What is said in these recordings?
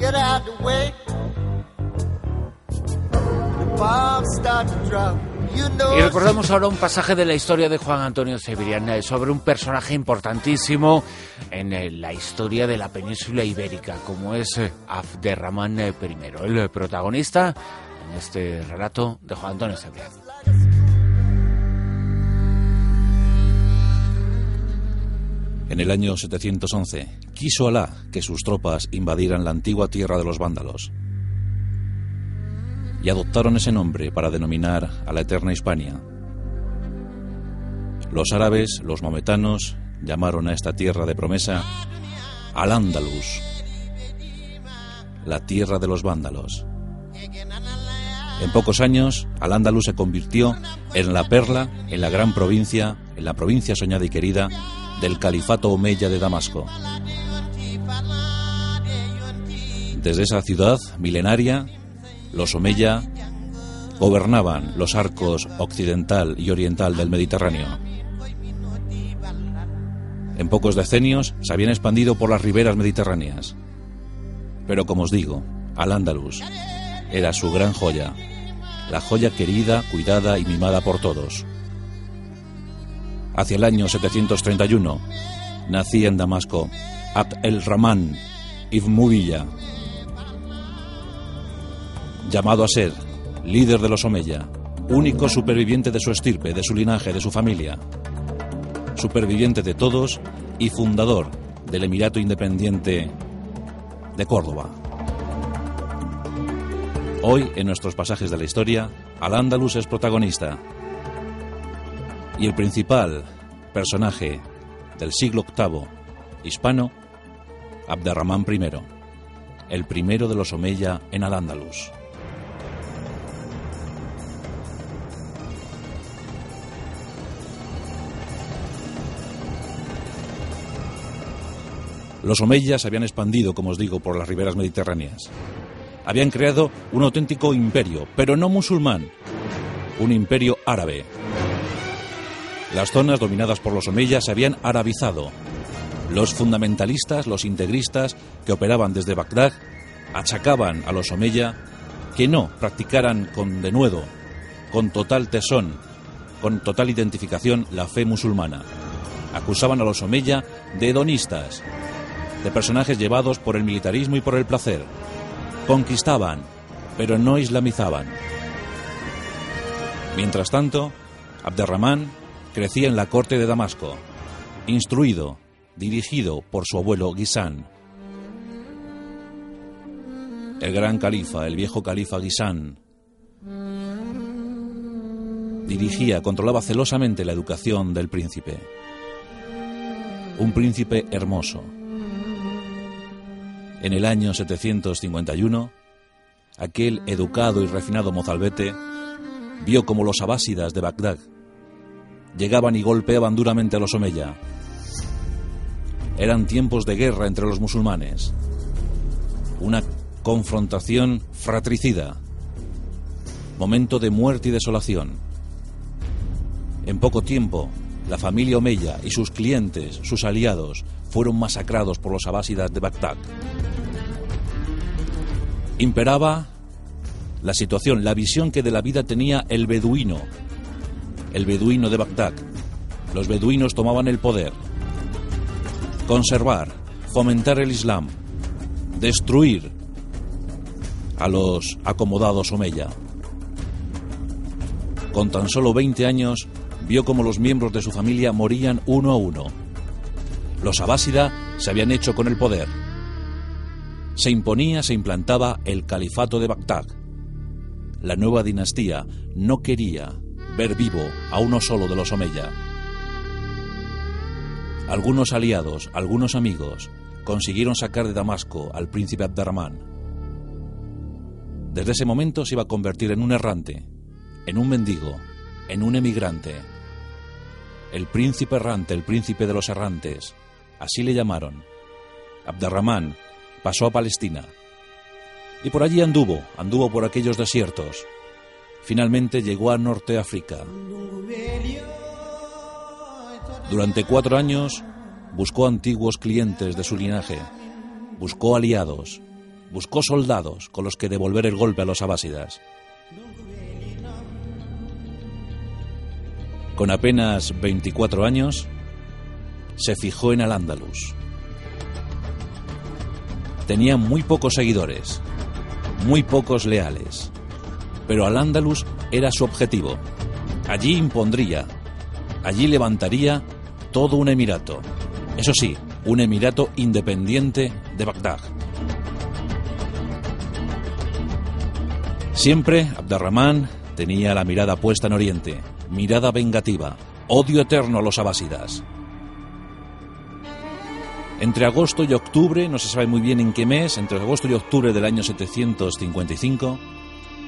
get out the way. The bombs start to drop. Y recordamos ahora un pasaje de la historia de Juan Antonio Cebrián eh, sobre un personaje importantísimo en eh, la historia de la península ibérica, como es eh, Abderramán I, el protagonista en este relato de Juan Antonio Cebrián. En el año 711, quiso Alá que sus tropas invadieran la antigua tierra de los vándalos. Y adoptaron ese nombre para denominar a la eterna Hispania. Los árabes, los maometanos, llamaron a esta tierra de promesa Al-Ándalus, la tierra de los vándalos. En pocos años, Al-Ándalus se convirtió en la perla, en la gran provincia, en la provincia soñada y querida del califato omeya de Damasco. Desde esa ciudad milenaria, los omeya gobernaban los arcos occidental y oriental del Mediterráneo. En pocos decenios se habían expandido por las riberas mediterráneas. Pero como os digo, Al-Ándalus era su gran joya, la joya querida, cuidada y mimada por todos. Hacia el año 731 nacía en Damasco Abd el-Rahman ibn Mubilla, llamado a ser líder de los Omeya, único superviviente de su estirpe, de su linaje, de su familia, superviviente de todos y fundador del Emirato Independiente de Córdoba. Hoy, en nuestros pasajes de la historia, Al-Ándalus es protagonista y el principal personaje del siglo VIII hispano, Abderramán I, el primero de los Omeya en Al-Ándalus. Los omeyas se habían expandido, como os digo, por las riberas mediterráneas. Habían creado un auténtico imperio, pero no musulmán, un imperio árabe. Las zonas dominadas por los omeyas se habían arabizado. Los fundamentalistas, los integristas que operaban desde Bagdad, achacaban a los omeya que no practicaran con denuedo, con total tesón, con total identificación la fe musulmana. Acusaban a los omeya de hedonistas, de personajes llevados por el militarismo y por el placer. Conquistaban, pero no islamizaban. Mientras tanto, Abderramán crecía en la corte de Damasco, instruido, dirigido por su abuelo Ghissán. El gran califa, el viejo califa Ghissán, dirigía, controlaba celosamente la educación del príncipe. Un príncipe hermoso. En el año 751, aquel educado y refinado mozalbete vio como los abásidas de Bagdad llegaban y golpeaban duramente a los omeya. Eran tiempos de guerra entre los musulmanes. Una confrontación fratricida. Momento de muerte y desolación. En poco tiempo, la familia Omeya y sus clientes, sus aliados, fueron masacrados por los abásidas de Bagdad. Imperaba la situación, la visión que de la vida tenía el beduino, el beduino de Bagdad. Los beduinos tomaban el poder. Conservar, fomentar el Islam, destruir a los acomodados Omeya. Con tan solo 20 años, vio como los miembros de su familia morían uno a uno. Los Abásida se habían hecho con el poder. Se imponía, se implantaba el califato de Bagdad. La nueva dinastía no quería ver vivo a uno solo de los Omeya. Algunos aliados, algunos amigos, consiguieron sacar de Damasco al príncipe Abderramán. Desde ese momento se iba a convertir en un errante, en un mendigo, en un emigrante. El príncipe errante, el príncipe de los errantes, así le llamaron. Abderramán pasó a Palestina. Y por allí anduvo, anduvo por aquellos desiertos. Finalmente llegó a Norte África. Durante cuatro años buscó antiguos clientes de su linaje, buscó aliados, buscó soldados con los que devolver el golpe a los abásidas. Con apenas 24 años, se fijó en Al-Ándalus. Tenía muy pocos seguidores, muy pocos leales, pero Al-Ándalus era su objetivo. Allí impondría, allí levantaría todo un emirato. Eso sí, un emirato independiente de Bagdad. Siempre Abderramán tenía la mirada puesta en Oriente, mirada vengativa, odio eterno a los abásidas. Entre agosto y octubre, no se sabe muy bien en qué mes, entre agosto y octubre del año 755,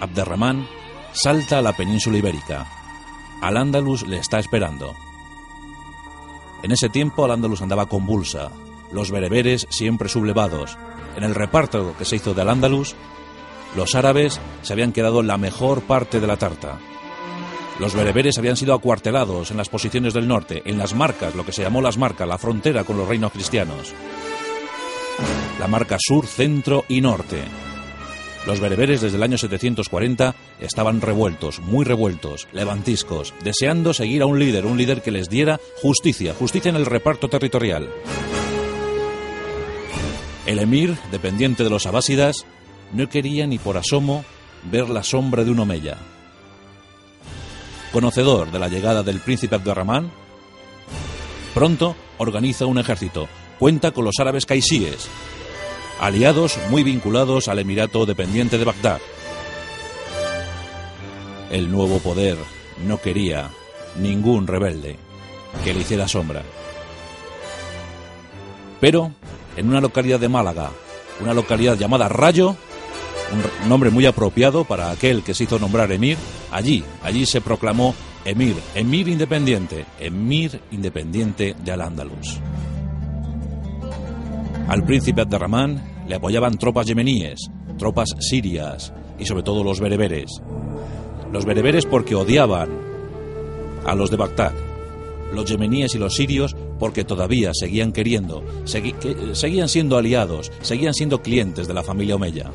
Abderramán salta a la península ibérica. Al-Ándalus le está esperando. En ese tiempo Al-Ándalus andaba convulsa, los bereberes siempre sublevados. En el reparto que se hizo de Al-Ándalus, los árabes se habían quedado la mejor parte de la tarta. Los bereberes habían sido acuartelados en las posiciones del norte, en las marcas, lo que se llamó las marcas, la frontera con los reinos cristianos. La marca sur, centro y norte. Los bereberes desde el año 740 estaban revueltos, muy revueltos, levantiscos, deseando seguir a un líder, un líder que les diera justicia, justicia en el reparto territorial. El emir, dependiente de los abásidas, no quería ni por asomo ver la sombra de un omeya. Conocedor de la llegada del príncipe Abdurrahman, pronto organiza un ejército. Cuenta con los árabes caisíes, aliados muy vinculados al emirato dependiente de Bagdad. El nuevo poder no quería ningún rebelde que le hiciera sombra. Pero en una localidad de Málaga, una localidad llamada Rayo, un nombre muy apropiado para aquel que se hizo nombrar emir, allí, allí se proclamó emir, emir independiente, emir independiente de Al-Ándalus. Al príncipe Abderramán le apoyaban tropas yemeníes, tropas sirias y sobre todo los bereberes. Los bereberes porque odiaban a los de Bagdad. Los yemeníes y los sirios porque todavía seguían queriendo, seguían siendo aliados, seguían siendo clientes de la familia Omeya.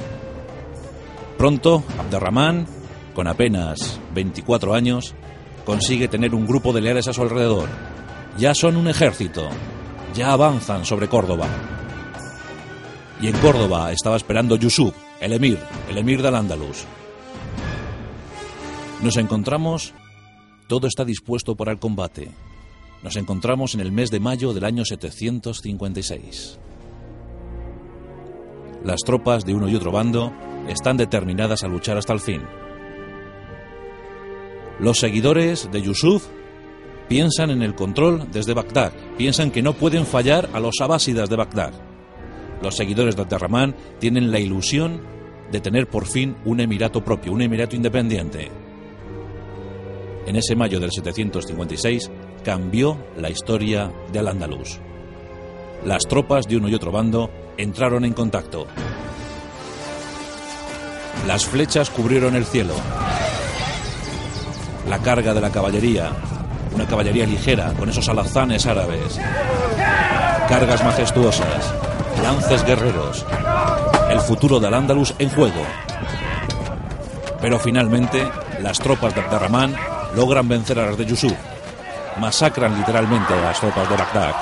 Pronto, Abderramán, con apenas 24 años, consigue tener un grupo de leales a su alrededor. Ya son un ejército, ya avanzan sobre Córdoba. Y en Córdoba estaba esperando Yusuf, el emir, el emir del Andalus. Nos encontramos, todo está dispuesto para el combate. Nos encontramos en el mes de mayo del año 756. Las tropas de uno y otro bando están determinadas a luchar hasta el fin. Los seguidores de Yusuf piensan en el control desde Bagdad, piensan que no pueden fallar a los abásidas de Bagdad. Los seguidores de Abderramán tienen la ilusión de tener por fin un emirato propio, un emirato independiente. En ese mayo del 756 cambió la historia de Al-Ándalus. Las tropas de uno y otro bando entraron en contacto. Las flechas cubrieron el cielo. La carga de la caballería, una caballería ligera con esos alazanes árabes. Cargas majestuosas, lances guerreros. El futuro de Al-Ándalus en juego. Pero finalmente, las tropas de Abderramán logran vencer a las de Yusuf. Masacran literalmente a las tropas de Bagdad.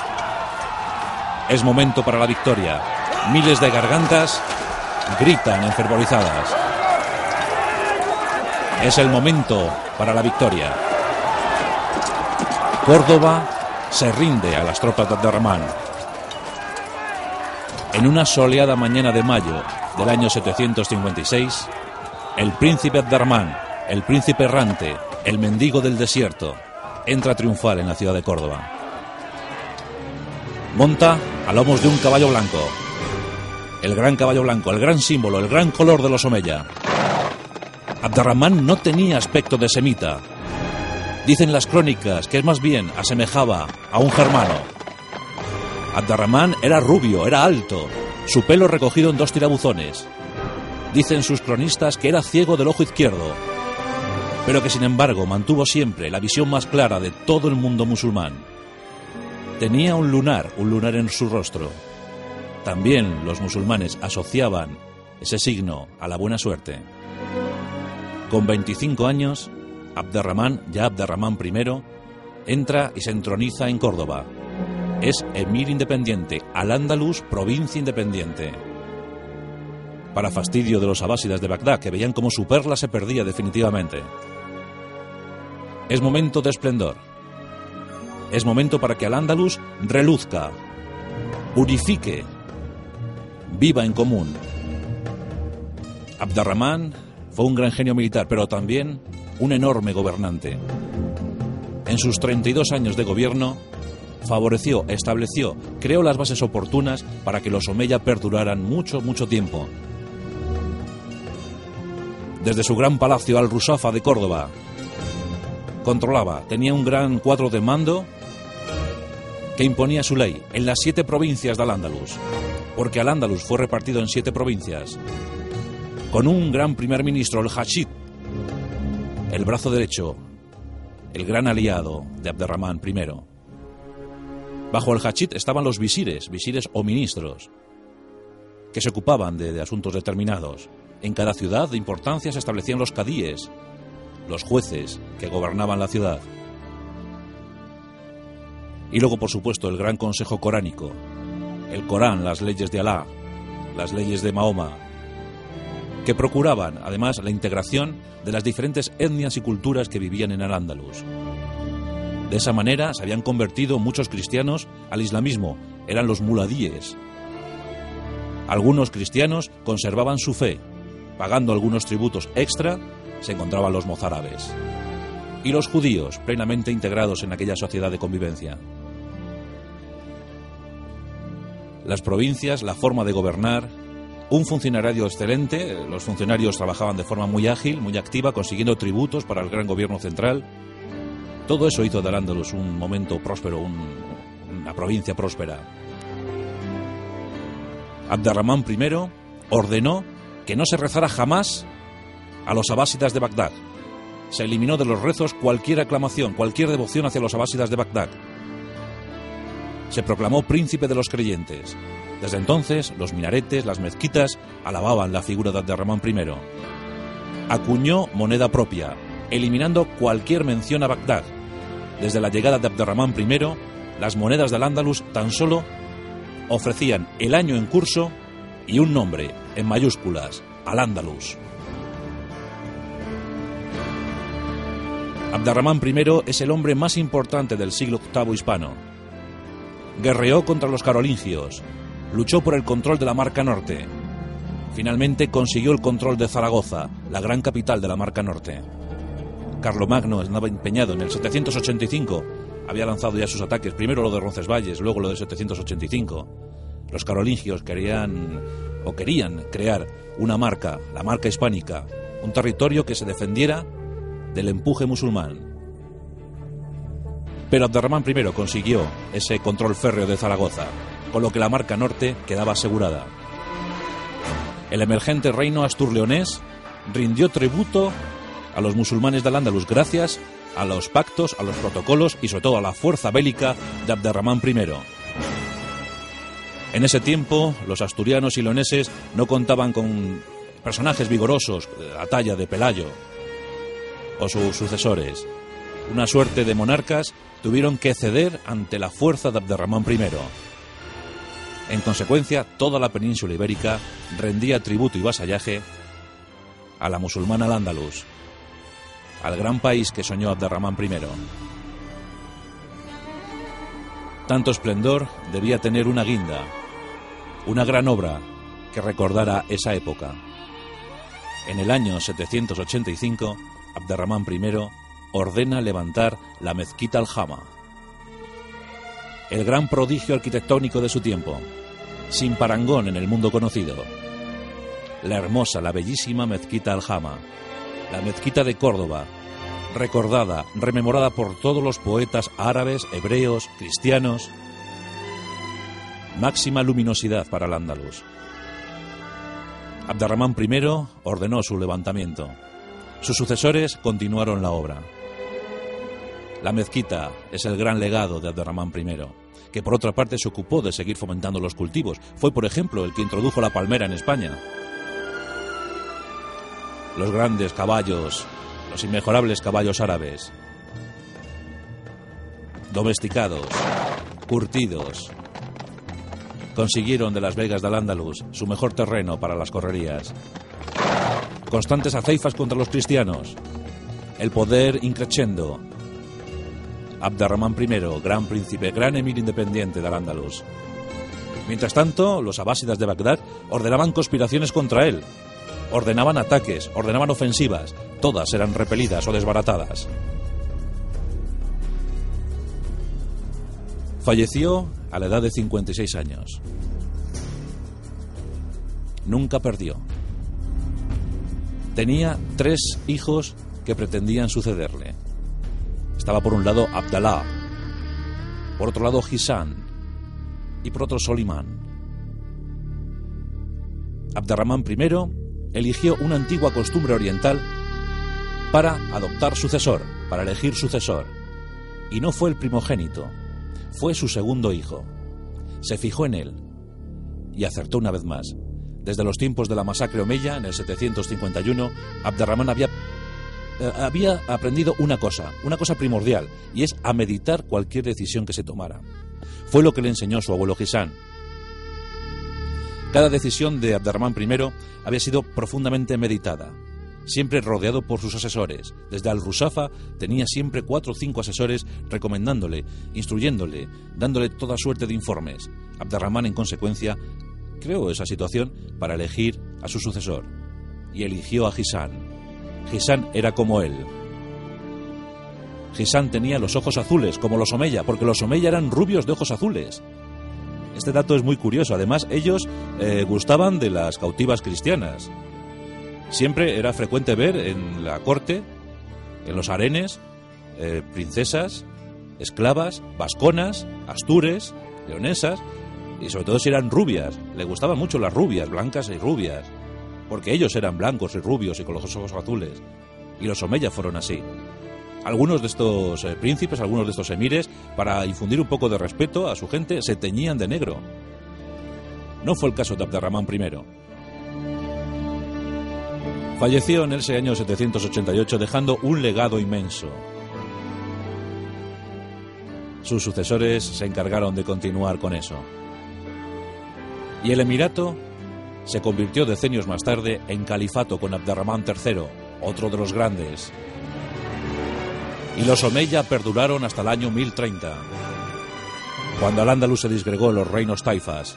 Es momento para la victoria. Miles de gargantas gritan enfervorizadas. Es el momento para la victoria. Córdoba se rinde a las tropas de Abderramán. En una soleada mañana de mayo del año 756, el príncipe Abderramán, el príncipe errante, el mendigo del desierto, entra triunfal en la ciudad de Córdoba. Monta a lomos de un caballo blanco. El gran caballo blanco, el gran símbolo, el gran color de los Omeya. Abderramán no tenía aspecto de semita. Dicen las crónicas que es más bien asemejaba a un germano. Abderramán era rubio, era alto, su pelo recogido en dos tirabuzones. Dicen sus cronistas que era ciego del ojo izquierdo, pero que sin embargo mantuvo siempre la visión más clara de todo el mundo musulmán. Tenía un lunar, un lunar en su rostro. También los musulmanes asociaban ese signo a la buena suerte. Con 25 años, Abderramán, ya Abderramán I, entra y se entroniza en Córdoba. Es emir independiente, Al-Ándalus provincia independiente. Para fastidio de los abásidas de Bagdad, que veían como su perla se perdía definitivamente. Es momento de esplendor. Es momento para que Al-Ándalus reluzca, unifique, viva en común. Abderramán fue un gran genio militar, pero también un enorme gobernante. En sus 32 años de gobierno, favoreció, estableció, creó las bases oportunas para que los Omeya perduraran mucho, mucho tiempo. Desde su gran palacio al-Rusafa de Córdoba, controlaba, tenía un gran cuadro de mando que imponía su ley en las siete provincias de Al-Ándalus, porque Al-Ándalus fue repartido en siete provincias, con un gran primer ministro, el Hashid, el brazo derecho, el gran aliado de Abderramán I. Bajo el Hachit estaban los visires, visires o ministros, que se ocupaban de, asuntos determinados. En cada ciudad de importancia se establecían los cadíes, los jueces que gobernaban la ciudad. Y luego, por supuesto, el gran consejo coránico, el Corán, las leyes de Alá, las leyes de Mahoma, que procuraban además la integración de las diferentes etnias y culturas que vivían en Al-Ándalus. De esa manera se habían convertido muchos cristianos al islamismo, eran los muladíes. Algunos cristianos conservaban su fe, pagando algunos tributos extra, se encontraban los mozárabes. Y los judíos, plenamente integrados en aquella sociedad de convivencia. Las provincias, la forma de gobernar, un funcionario excelente, los funcionarios trabajaban de forma muy ágil, muy activa, consiguiendo tributos para el gran gobierno central. Todo eso hizo de Al-Ándalus un momento próspero, un, una provincia próspera. Abderramán I ordenó que no se rezara jamás a los abásidas de Bagdad. Se eliminó de los rezos cualquier aclamación, cualquier devoción hacia los abásidas de Bagdad. Se proclamó príncipe de los creyentes. Desde entonces, los minaretes, las mezquitas, alababan la figura de Abderramán I. Acuñó moneda propia, eliminando cualquier mención a Bagdad. Desde la llegada de Abderramán I, las monedas del Ándalus tan solo ofrecían el año en curso y un nombre, en mayúsculas, al Ándalus. Abderramán I es el hombre más importante del siglo VIII hispano. Guerreó contra los carolingios, luchó por el control de la Marca Norte. Finalmente consiguió el control de Zaragoza, la gran capital de la Marca Norte. Carlomagno estaba empeñado en el 785. Había lanzado ya sus ataques, primero lo de Roncesvalles, luego lo de 785. Los carolingios querían o querían crear una marca, la marca hispánica, un territorio que se defendiera del empuje musulmán. Pero Abderramán I consiguió ese control férreo de Zaragoza, con lo que la marca norte quedaba asegurada. El emergente reino astur-leonés rindió tributo a los musulmanes del Andalus gracias a los pactos, a los protocolos y sobre todo a la fuerza bélica de Abderramán I. En ese tiempo, los asturianos y leoneses no contaban con personajes vigorosos a talla de Pelayo o sus sucesores. Una suerte de monarcas tuvieron que ceder ante la fuerza de Abderramán I. En consecuencia, toda la península ibérica rendía tributo y vasallaje a la musulmana al-Ándalus, al gran país que soñó Abderramán I. Tanto esplendor debía tener una guinda, una gran obra que recordara esa época. En el año 785, Abderramán I ordena levantar la mezquita al-Jama, el gran prodigio arquitectónico de su tiempo, sin parangón en el mundo conocido. La hermosa, la bellísima mezquita al-Jama, la mezquita de Córdoba, recordada, rememorada por todos los poetas árabes, hebreos, cristianos. Máxima luminosidad para el Andalus. Abderramán I ordenó su levantamiento. Sus sucesores continuaron la obra. La mezquita es el gran legado de Abderramán I, que por otra parte se ocupó de seguir fomentando los cultivos. Fue, por ejemplo, el que introdujo la palmera en España. Los grandes caballos, los inmejorables caballos árabes, domesticados, curtidos, consiguieron de las Vegas del Andalus su mejor terreno para las correrías. Constantes aceifas contra los cristianos, el poder increciendo. Abderramán I, gran príncipe, gran emir independiente del Andalus. Mientras tanto, los abásidas de Bagdad ordenaban conspiraciones contra él. Ordenaban ataques, ordenaban ofensivas, todas eran repelidas o desbaratadas. Falleció a la edad de 56 años. Nunca perdió. Tenía tres hijos que pretendían sucederle. Estaba por un lado Abdalá, por otro lado Hisan y por otro Solimán. Abderramán I eligió una antigua costumbre oriental para adoptar sucesor, para elegir sucesor. Y no fue el primogénito, fue su segundo hijo. Se fijó en él y acertó una vez más. Desde los tiempos de la masacre Omeya, en el 751, Abderramán había, eh, había aprendido una cosa, una cosa primordial, y es a meditar cualquier decisión que se tomara. Fue lo que le enseñó su abuelo Gisán. Cada decisión de Abderramán I había sido profundamente meditada, siempre rodeado por sus asesores. Desde Al-Rusafa tenía siempre cuatro o cinco asesores recomendándole, instruyéndole, dándole toda suerte de informes. Abderrahman, en consecuencia, creó esa situación para elegir a su sucesor. Y eligió a Gisán. Gisán era como él. Gisán tenía los ojos azules, como los Omeya, porque los Omeya eran rubios de ojos azules. Este dato es muy curioso. Además, ellos eh, gustaban de las cautivas cristianas. Siempre era frecuente ver en la corte, en los arenes, eh, princesas, esclavas, vasconas, astures, leonesas, y sobre todo si eran rubias. Le gustaban mucho las rubias, blancas y rubias, porque ellos eran blancos y rubios y con los ojos azules. Y los Omeya fueron así. Algunos de estos eh, príncipes, algunos de estos emires, para infundir un poco de respeto a su gente, se teñían de negro. No fue el caso de Abderramán I. Falleció en ese año 788 dejando un legado inmenso. Sus sucesores se encargaron de continuar con eso. Y el emirato se convirtió decenios más tarde en califato con Abderramán III, otro de los grandes. Y los Omeya perduraron hasta el año 1030, cuando al Andalus se disgregó los reinos taifas.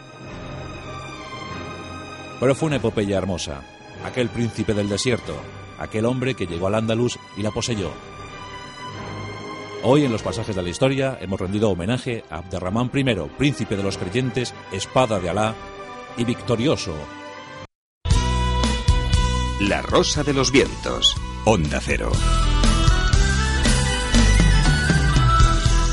Pero fue una epopeya hermosa aquel príncipe del desierto, aquel hombre que llegó al Andalus y la poseyó. Hoy en los pasajes de la historia hemos rendido homenaje a Abderramán I, príncipe de los creyentes, espada de Alá y victorioso. La Rosa de los Vientos, Onda Cero.